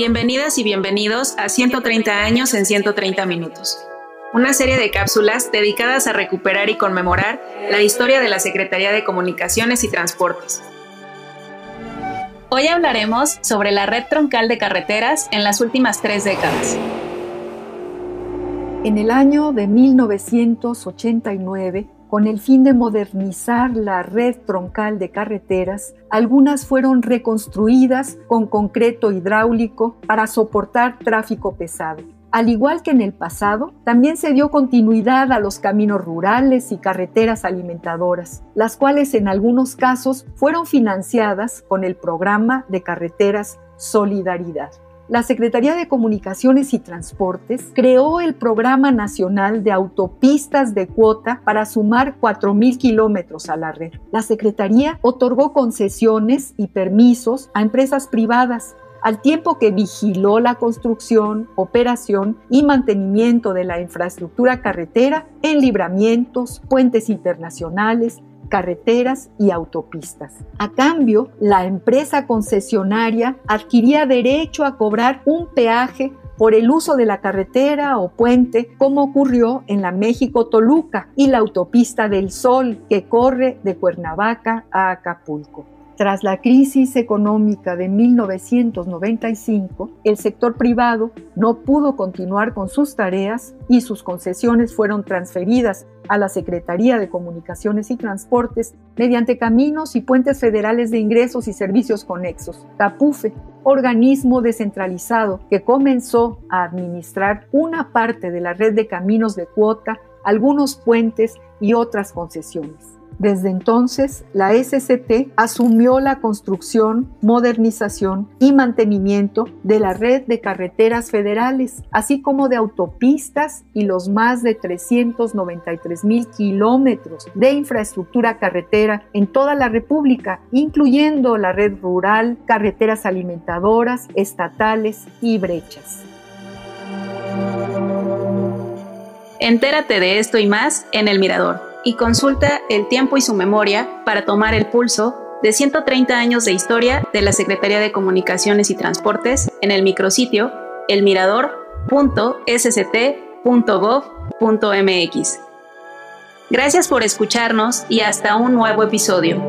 Bienvenidas y bienvenidos a 130 años en 130 minutos, una serie de cápsulas dedicadas a recuperar y conmemorar la historia de la Secretaría de Comunicaciones y Transportes. Hoy hablaremos sobre la red troncal de carreteras en las últimas tres décadas. En el año de 1989, con el fin de modernizar la red troncal de carreteras, algunas fueron reconstruidas con concreto hidráulico para soportar tráfico pesado. Al igual que en el pasado, también se dio continuidad a los caminos rurales y carreteras alimentadoras, las cuales en algunos casos fueron financiadas con el programa de carreteras Solidaridad la Secretaría de Comunicaciones y Transportes creó el Programa Nacional de Autopistas de Cuota para sumar 4.000 kilómetros a la red. La Secretaría otorgó concesiones y permisos a empresas privadas al tiempo que vigiló la construcción, operación y mantenimiento de la infraestructura carretera en libramientos, puentes internacionales, carreteras y autopistas. A cambio, la empresa concesionaria adquiría derecho a cobrar un peaje por el uso de la carretera o puente, como ocurrió en la México-Toluca y la autopista del Sol, que corre de Cuernavaca a Acapulco. Tras la crisis económica de 1995, el sector privado no pudo continuar con sus tareas y sus concesiones fueron transferidas a la Secretaría de Comunicaciones y Transportes mediante caminos y puentes federales de ingresos y servicios conexos, CAPUFE, organismo descentralizado que comenzó a administrar una parte de la red de caminos de cuota, algunos puentes y otras concesiones. Desde entonces, la SCT asumió la construcción, modernización y mantenimiento de la red de carreteras federales, así como de autopistas y los más de 393 mil kilómetros de infraestructura carretera en toda la República, incluyendo la red rural, carreteras alimentadoras, estatales y brechas. Entérate de esto y más en El Mirador y consulta el tiempo y su memoria para tomar el pulso de 130 años de historia de la Secretaría de Comunicaciones y Transportes en el micrositio elmirador.sct.gov.mx. Gracias por escucharnos y hasta un nuevo episodio.